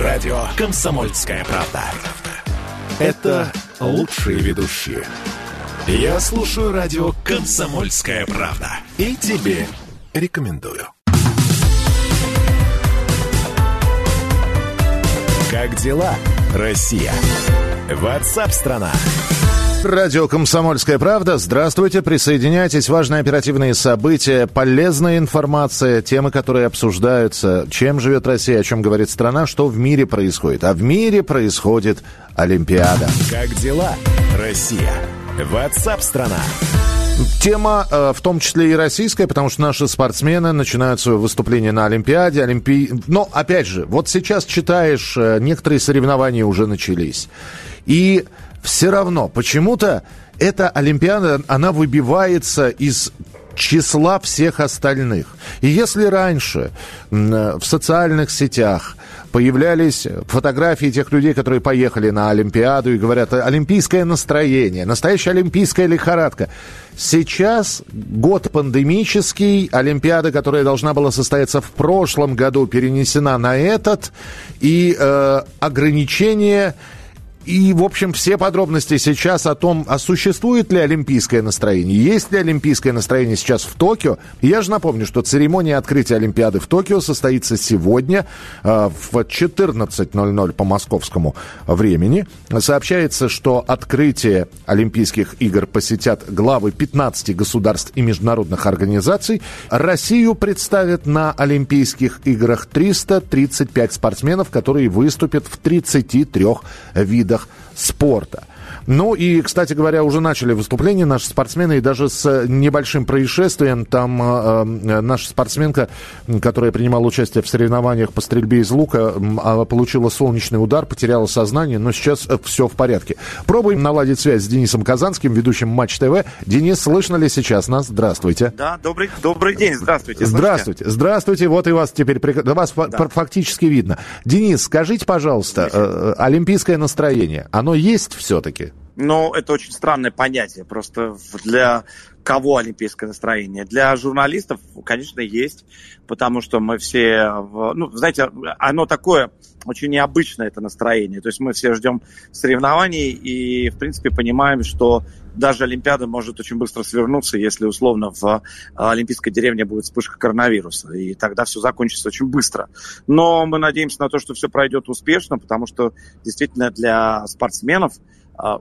радио «Комсомольская правда». Это лучшие ведущие. Я слушаю радио «Комсомольская правда». И тебе рекомендую. Как дела, Россия? Ватсап-страна! Радио «Комсомольская правда». Здравствуйте, присоединяйтесь. Важные оперативные события, полезная информация, темы, которые обсуждаются. Чем живет Россия, о чем говорит страна, что в мире происходит. А в мире происходит Олимпиада. Как дела, Россия? Ватсап-страна! Тема э, в том числе и российская, потому что наши спортсмены начинают свое выступление на Олимпиаде. Олимпи... Но, опять же, вот сейчас читаешь, э, некоторые соревнования уже начались. И все равно почему-то эта Олимпиада, она выбивается из числа всех остальных. И если раньше в социальных сетях появлялись фотографии тех людей, которые поехали на Олимпиаду и говорят, олимпийское настроение, настоящая олимпийская лихорадка. Сейчас год пандемический, Олимпиада, которая должна была состояться в прошлом году, перенесена на этот, и э, ограничения и, в общем, все подробности сейчас о том, а существует ли олимпийское настроение, есть ли олимпийское настроение сейчас в Токио. Я же напомню, что церемония открытия Олимпиады в Токио состоится сегодня э, в 14.00 по московскому времени. Сообщается, что открытие Олимпийских игр посетят главы 15 государств и международных организаций. Россию представят на Олимпийских играх 335 спортсменов, которые выступят в 33 видах спорта. Ну и, кстати говоря, уже начали выступление наши спортсмены, и даже с небольшим происшествием. Там э, э наша спортсменка, которая принимала участие в соревнованиях по стрельбе из лука, э, получила солнечный удар, потеряла сознание, но сейчас э, все в порядке. Пробуем наладить связь с Денисом Казанским, ведущим Матч ТВ. Денис, слышно ли сейчас нас? Здравствуйте. Да, добрый, добрый день, здравствуйте. Слышите? Здравствуйте, здравствуйте, вот и вас теперь, вас да. фактически видно. Денис, скажите, пожалуйста, э, олимпийское настроение, оно есть все-таки? Но это очень странное понятие. Просто для кого олимпийское настроение? Для журналистов, конечно, есть, потому что мы все, ну, знаете, оно такое очень необычное это настроение. То есть мы все ждем соревнований и, в принципе, понимаем, что даже Олимпиада может очень быстро свернуться, если условно в Олимпийской деревне будет вспышка коронавируса, и тогда все закончится очень быстро. Но мы надеемся на то, что все пройдет успешно, потому что действительно для спортсменов а,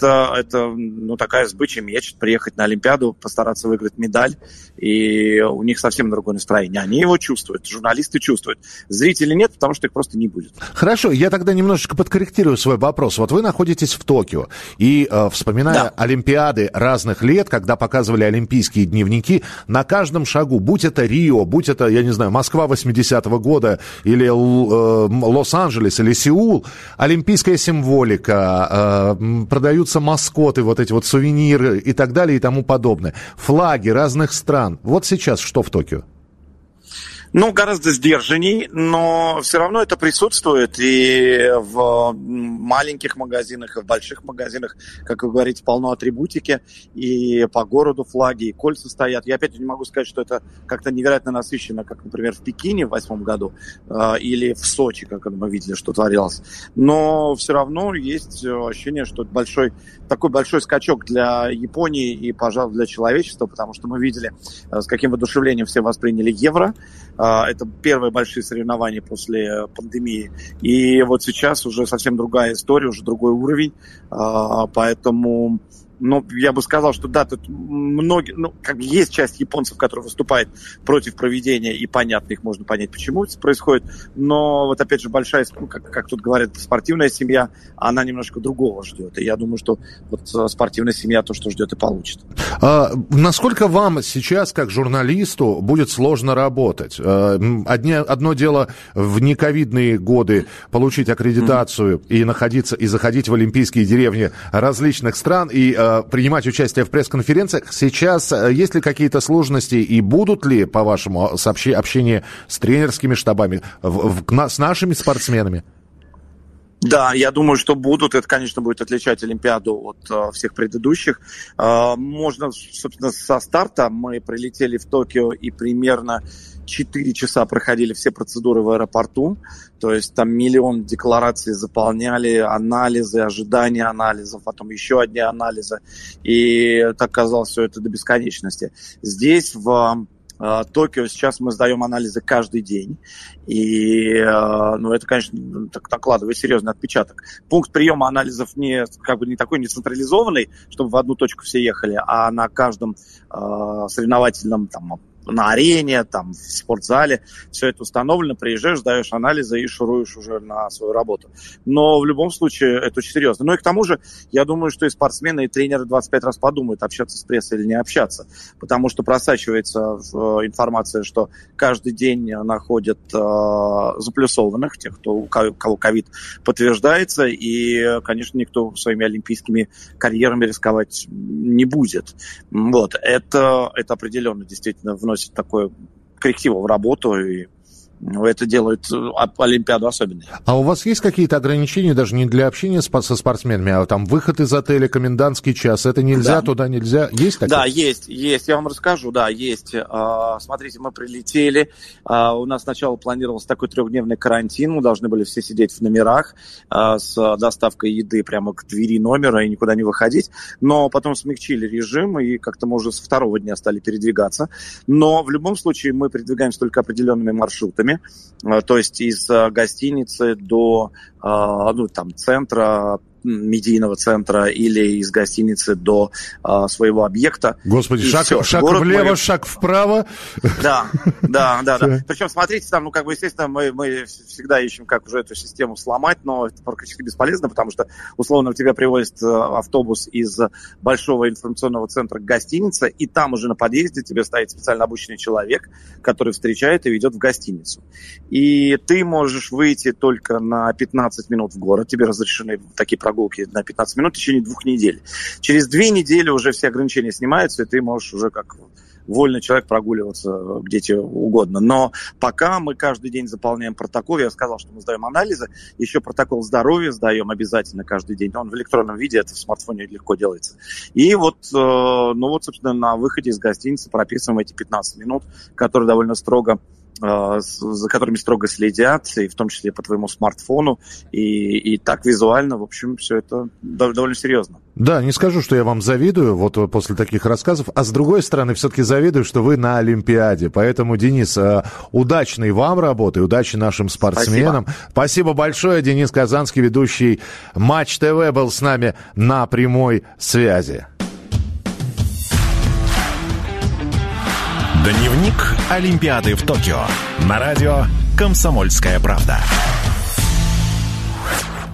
это, это ну, такая сбычая мечта приехать на Олимпиаду, постараться выиграть медаль, и у них совсем другое настроение. Они его чувствуют, журналисты чувствуют. Зрители нет, потому что их просто не будет. Хорошо, я тогда немножечко подкорректирую свой вопрос. Вот вы находитесь в Токио, и э, вспоминая да. Олимпиады разных лет, когда показывали олимпийские дневники, на каждом шагу, будь это Рио, будь это, я не знаю, Москва 80-го года, или э, Лос-Анджелес, или Сеул, олимпийская символика, э, продаются продаются маскоты, вот эти вот сувениры и так далее и тому подобное. Флаги разных стран. Вот сейчас что в Токио? Ну, гораздо сдержанней, но все равно это присутствует и в маленьких магазинах, и в больших магазинах, как вы говорите, полно атрибутики, и по городу флаги, и кольца стоят. Я опять не могу сказать, что это как-то невероятно насыщенно, как, например, в Пекине в восьмом году э, или в Сочи, как мы видели, что творилось. Но все равно есть ощущение, что это большой, такой большой скачок для Японии и, пожалуй, для человечества, потому что мы видели, э, с каким воодушевлением все восприняли евро, это первые большие соревнования после пандемии. И вот сейчас уже совсем другая история, уже другой уровень. А, поэтому ну, я бы сказал, что да, тут многие, ну, как есть часть японцев, которые выступают против проведения, и понятно, их можно понять, почему это происходит, но вот опять же большая, как, как тут говорят, спортивная семья, она немножко другого ждет, и я думаю, что вот э, спортивная семья то, что ждет, и получит. А, насколько вам сейчас, как журналисту, будет сложно работать? А, одни, одно дело в нековидные годы получить аккредитацию mm-hmm. и находиться, и заходить в олимпийские деревни различных стран, и а, принимать участие в пресс-конференциях. Сейчас э, есть ли какие-то сложности и будут ли, по-вашему, сообщи, общение с тренерскими штабами, в, в, с нашими спортсменами? Да, я думаю, что будут. Это, конечно, будет отличать Олимпиаду от э, всех предыдущих. Э, можно, собственно, со старта мы прилетели в Токио и примерно 4 часа проходили все процедуры в аэропорту, то есть там миллион деклараций заполняли, анализы, ожидания анализов, потом еще одни анализы, и так казалось все это до бесконечности. Здесь в Э, Токио сейчас мы сдаем анализы каждый день. И э, ну, это, конечно, так накладывает серьезный отпечаток. Пункт приема анализов не, как бы не такой не централизованный, чтобы в одну точку все ехали, а на каждом э, соревновательном там, на арене, там, в спортзале. Все это установлено, приезжаешь, даешь анализы и шуруешь уже на свою работу. Но в любом случае это очень серьезно. Ну и к тому же, я думаю, что и спортсмены, и тренеры 25 раз подумают, общаться с прессой или не общаться. Потому что просачивается э, информация, что каждый день находят э, заплюсованных, тех, кто, у кого ковид подтверждается, и, конечно, никто своими олимпийскими карьерами рисковать не будет. Вот. Это, это определенно действительно вносит вносит такое коррективу в работу и это делает э, Олимпиаду особенной. А у вас есть какие-то ограничения даже не для общения со спортсменами, а там выход из отеля, комендантский час, это нельзя, да. туда нельзя? Есть такое? Да, есть, есть. Я вам расскажу, да, есть. А, смотрите, мы прилетели, а, у нас сначала планировался такой трехдневный карантин, мы должны были все сидеть в номерах с доставкой еды прямо к двери номера и никуда не выходить, но потом смягчили режим, и как-то мы уже с второго дня стали передвигаться. Но в любом случае мы передвигаемся только определенными маршрутами, э, то есть из э, гостиницы до э, ну, там, центра медийного центра или из гостиницы до а, своего объекта. Господи, шаг, все. шаг влево, мы... шаг вправо. Да, да, да, да. Причем, смотрите, там, ну, как бы, естественно, мы, мы всегда ищем, как уже эту систему сломать, но это практически бесполезно, потому что, условно, тебя привозит э, автобус из большого информационного центра к гостинице, и там уже на подъезде тебе стоит специально обученный человек, который встречает и ведет в гостиницу. И ты можешь выйти только на 15 минут в город, тебе разрешены такие прогулки на 15 минут в течение двух недель. Через две недели уже все ограничения снимаются, и ты можешь уже как вольный человек прогуливаться где тебе угодно. Но пока мы каждый день заполняем протокол, я сказал, что мы сдаем анализы, еще протокол здоровья сдаем обязательно каждый день. Он в электронном виде, это в смартфоне легко делается. И вот, э, ну вот, собственно, на выходе из гостиницы прописываем эти 15 минут, которые довольно строго за которыми строго следят, и в том числе по твоему смартфону, и, и так визуально, в общем, все это довольно серьезно. Да, не скажу, что я вам завидую, вот после таких рассказов, а с другой стороны, все-таки завидую, что вы на Олимпиаде. Поэтому, Денис, э, удачной вам работы, удачи нашим спортсменам. Спасибо, Спасибо большое. Денис Казанский, ведущий Матч ТВ, был с нами на прямой связи. Дневник Олимпиады в Токио на радио «Комсомольская правда».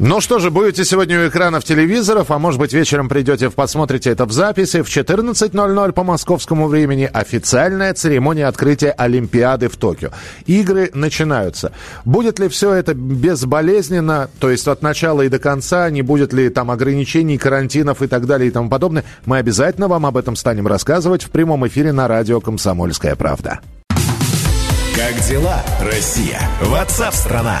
Ну что же, будете сегодня у экранов телевизоров, а может быть вечером придете, посмотрите это в записи. В 14.00 по московскому времени официальная церемония открытия Олимпиады в Токио. Игры начинаются. Будет ли все это безболезненно, то есть от начала и до конца, не будет ли там ограничений, карантинов и так далее и тому подобное, мы обязательно вам об этом станем рассказывать в прямом эфире на радио «Комсомольская правда». Как дела, Россия? Ватсап-страна!